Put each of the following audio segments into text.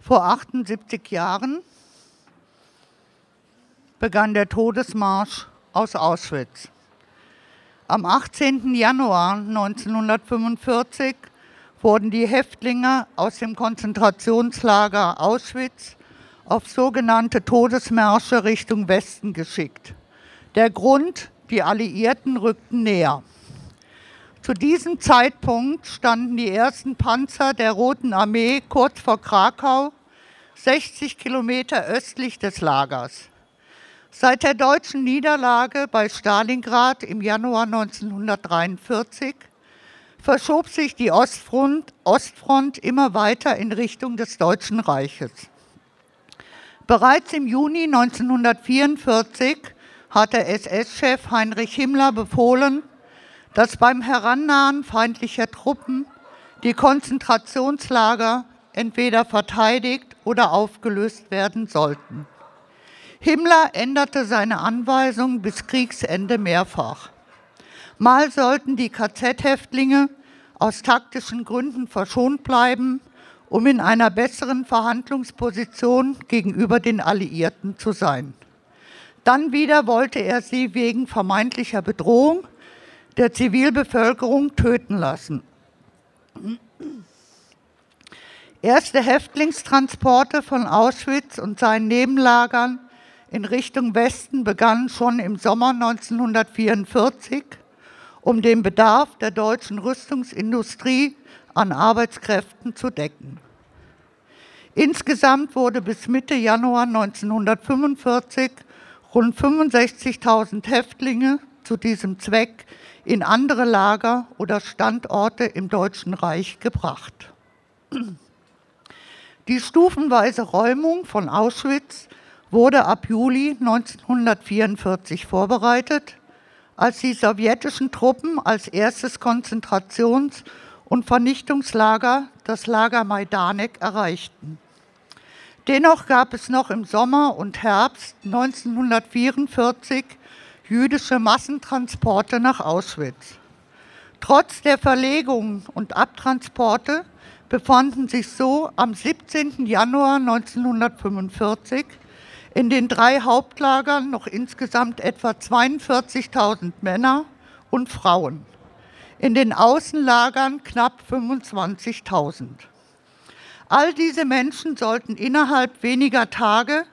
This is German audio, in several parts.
Vor 78 Jahren begann der Todesmarsch aus Auschwitz. Am 18. Januar 1945 wurden die Häftlinge aus dem Konzentrationslager Auschwitz auf sogenannte Todesmärsche Richtung Westen geschickt. Der Grund, die Alliierten rückten näher. Zu diesem Zeitpunkt standen die ersten Panzer der Roten Armee kurz vor Krakau, 60 Kilometer östlich des Lagers. Seit der deutschen Niederlage bei Stalingrad im Januar 1943 verschob sich die Ostfront, Ostfront immer weiter in Richtung des Deutschen Reiches. Bereits im Juni 1944 hatte SS-Chef Heinrich Himmler befohlen, dass beim Herannahen feindlicher Truppen die Konzentrationslager entweder verteidigt oder aufgelöst werden sollten. Himmler änderte seine Anweisung bis Kriegsende mehrfach. Mal sollten die KZ-Häftlinge aus taktischen Gründen verschont bleiben, um in einer besseren Verhandlungsposition gegenüber den Alliierten zu sein. Dann wieder wollte er sie wegen vermeintlicher Bedrohung der Zivilbevölkerung töten lassen. Erste Häftlingstransporte von Auschwitz und seinen Nebenlagern in Richtung Westen begannen schon im Sommer 1944, um den Bedarf der deutschen Rüstungsindustrie an Arbeitskräften zu decken. Insgesamt wurde bis Mitte Januar 1945 rund 65.000 Häftlinge zu diesem Zweck in andere Lager oder Standorte im Deutschen Reich gebracht. Die stufenweise Räumung von Auschwitz wurde ab Juli 1944 vorbereitet, als die sowjetischen Truppen als erstes Konzentrations- und Vernichtungslager das Lager Majdanek erreichten. Dennoch gab es noch im Sommer und Herbst 1944 jüdische Massentransporte nach Auschwitz. Trotz der Verlegungen und Abtransporte befanden sich so am 17. Januar 1945 in den drei Hauptlagern noch insgesamt etwa 42.000 Männer und Frauen, in den Außenlagern knapp 25.000. All diese Menschen sollten innerhalb weniger Tage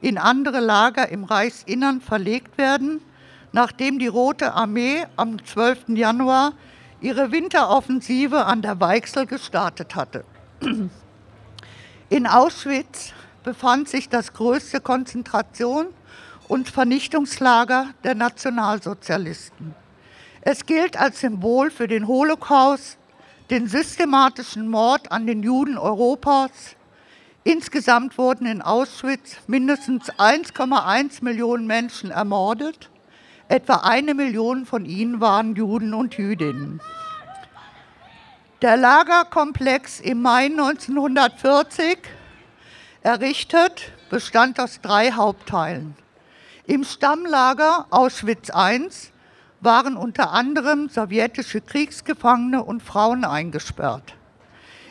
in andere Lager im Reichsinnern verlegt werden nachdem die Rote Armee am 12. Januar ihre Winteroffensive an der Weichsel gestartet hatte. In Auschwitz befand sich das größte Konzentration- und Vernichtungslager der Nationalsozialisten. Es gilt als Symbol für den Holocaust, den systematischen Mord an den Juden Europas. Insgesamt wurden in Auschwitz mindestens 1,1 Millionen Menschen ermordet Etwa eine Million von ihnen waren Juden und Jüdinnen. Der Lagerkomplex im Mai 1940 errichtet bestand aus drei Hauptteilen. Im Stammlager Auschwitz I waren unter anderem sowjetische Kriegsgefangene und Frauen eingesperrt.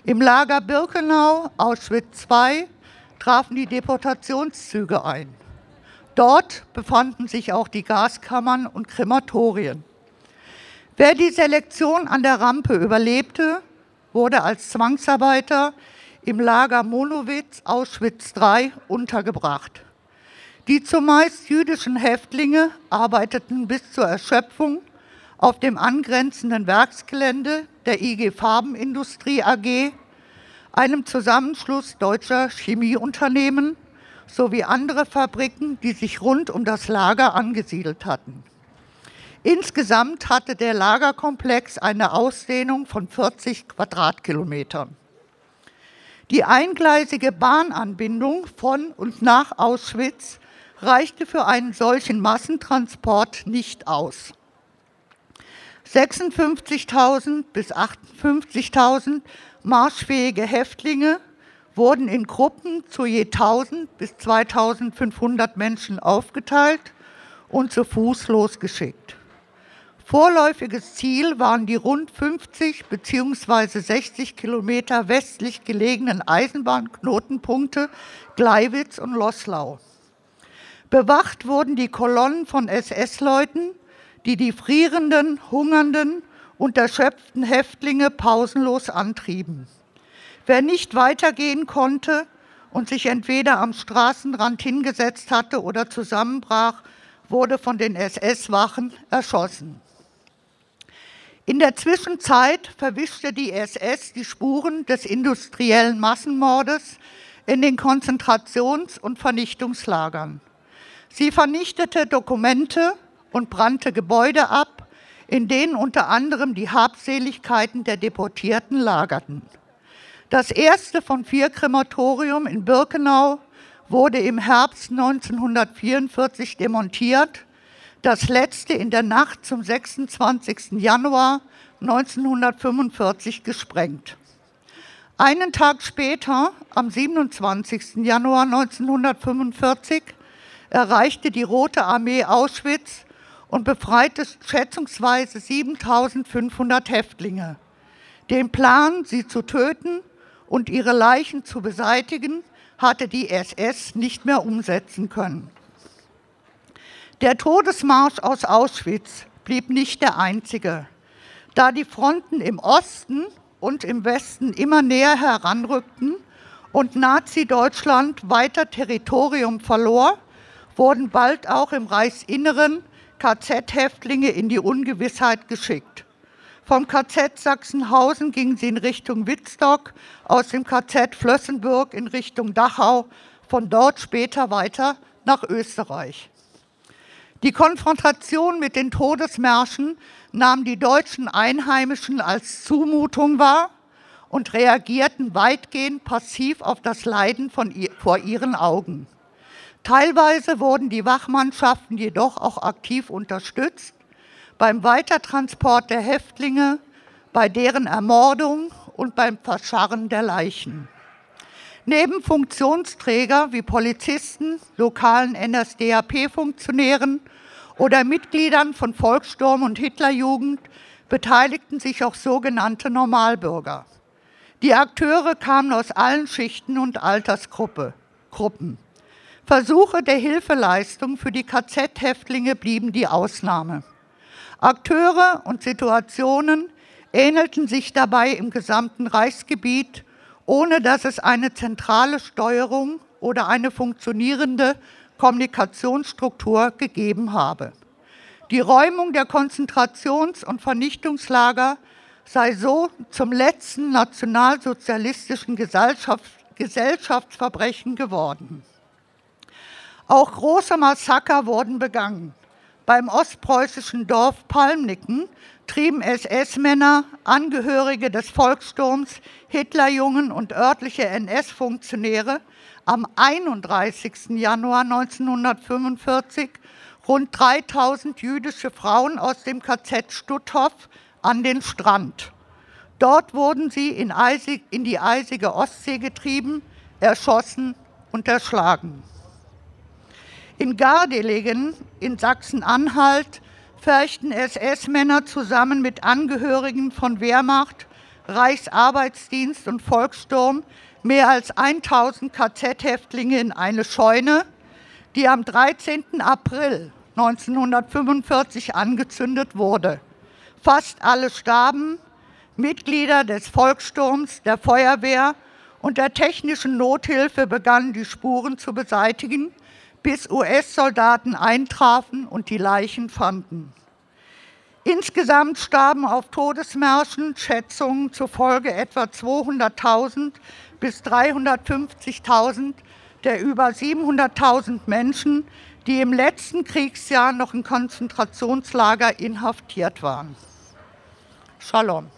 Im Lager Birkenau Auschwitz II trafen die Deportationszüge ein. Dort befanden sich auch die Gaskammern und Krematorien. Wer die Selektion an der Rampe überlebte, wurde als Zwangsarbeiter im Lager Monowitz Auschwitz III untergebracht. Die zumeist jüdischen Häftlinge arbeiteten bis zur Erschöpfung auf dem angrenzenden Werksgelände der IG Farbenindustrie AG, einem Zusammenschluss deutscher Chemieunternehmen sowie andere Fabriken, die sich rund um das Lager angesiedelt hatten. Insgesamt hatte der Lagerkomplex eine Ausdehnung von 40 Quadratkilometern. Die eingleisige Bahnanbindung von und nach Auschwitz reichte für einen solchen Massentransport nicht aus. 56.000 bis 58.000 marschfähige Häftlinge wurden in Gruppen zu je 1000 bis 2500 Menschen aufgeteilt und zu Fuß losgeschickt. Vorläufiges Ziel waren die rund 50 bzw. 60 Kilometer westlich gelegenen Eisenbahnknotenpunkte Gleiwitz und Loslau. Bewacht wurden die Kolonnen von SS-Leuten, die die frierenden, hungernden und erschöpften Häftlinge pausenlos antrieben. Wer nicht weitergehen konnte und sich entweder am Straßenrand hingesetzt hatte oder zusammenbrach, wurde von den SS-Wachen erschossen. In der Zwischenzeit verwischte die SS die Spuren des industriellen Massenmordes in den Konzentrations- und Vernichtungslagern. Sie vernichtete Dokumente und brannte Gebäude ab, in denen unter anderem die Habseligkeiten der Deportierten lagerten. Das erste von vier Krematorium in Birkenau wurde im Herbst 1944 demontiert, das letzte in der Nacht zum 26. Januar 1945 gesprengt. Einen Tag später, am 27. Januar 1945, erreichte die Rote Armee Auschwitz und befreite schätzungsweise 7500 Häftlinge. Den Plan, sie zu töten und ihre Leichen zu beseitigen, hatte die SS nicht mehr umsetzen können. Der Todesmarsch aus Auschwitz blieb nicht der einzige. Da die Fronten im Osten und im Westen immer näher heranrückten und Nazi-Deutschland weiter Territorium verlor, wurden bald auch im Reichsinneren KZ-Häftlinge in die Ungewissheit geschickt. Vom KZ Sachsenhausen gingen sie in Richtung Wittstock, aus dem KZ Flössenburg in Richtung Dachau, von dort später weiter nach Österreich. Die Konfrontation mit den Todesmärschen nahmen die deutschen Einheimischen als Zumutung wahr und reagierten weitgehend passiv auf das Leiden von, vor ihren Augen. Teilweise wurden die Wachmannschaften jedoch auch aktiv unterstützt beim Weitertransport der Häftlinge, bei deren Ermordung und beim Verscharren der Leichen. Neben Funktionsträger wie Polizisten, lokalen NSDAP-Funktionären oder Mitgliedern von Volkssturm und Hitlerjugend beteiligten sich auch sogenannte Normalbürger. Die Akteure kamen aus allen Schichten und Altersgruppen. Versuche der Hilfeleistung für die KZ-Häftlinge blieben die Ausnahme. Akteure und Situationen ähnelten sich dabei im gesamten Reichsgebiet, ohne dass es eine zentrale Steuerung oder eine funktionierende Kommunikationsstruktur gegeben habe. Die Räumung der Konzentrations- und Vernichtungslager sei so zum letzten nationalsozialistischen Gesellschaftsverbrechen geworden. Auch große Massaker wurden begangen. Beim ostpreußischen Dorf Palmnicken trieben SS-Männer, Angehörige des Volkssturms, Hitlerjungen und örtliche NS-Funktionäre am 31. Januar 1945 rund 3000 jüdische Frauen aus dem KZ Stutthof an den Strand. Dort wurden sie in, eisig, in die eisige Ostsee getrieben, erschossen und erschlagen. In Gardelegen in Sachsen-Anhalt fürchten SS-Männer zusammen mit Angehörigen von Wehrmacht, Reichsarbeitsdienst und Volkssturm mehr als 1000 KZ-Häftlinge in eine Scheune, die am 13. April 1945 angezündet wurde. Fast alle starben, Mitglieder des Volkssturms, der Feuerwehr und der technischen Nothilfe begannen die Spuren zu beseitigen bis US-Soldaten eintrafen und die Leichen fanden. Insgesamt starben auf Todesmärschen Schätzungen zufolge etwa 200.000 bis 350.000 der über 700.000 Menschen, die im letzten Kriegsjahr noch in Konzentrationslager inhaftiert waren. Shalom.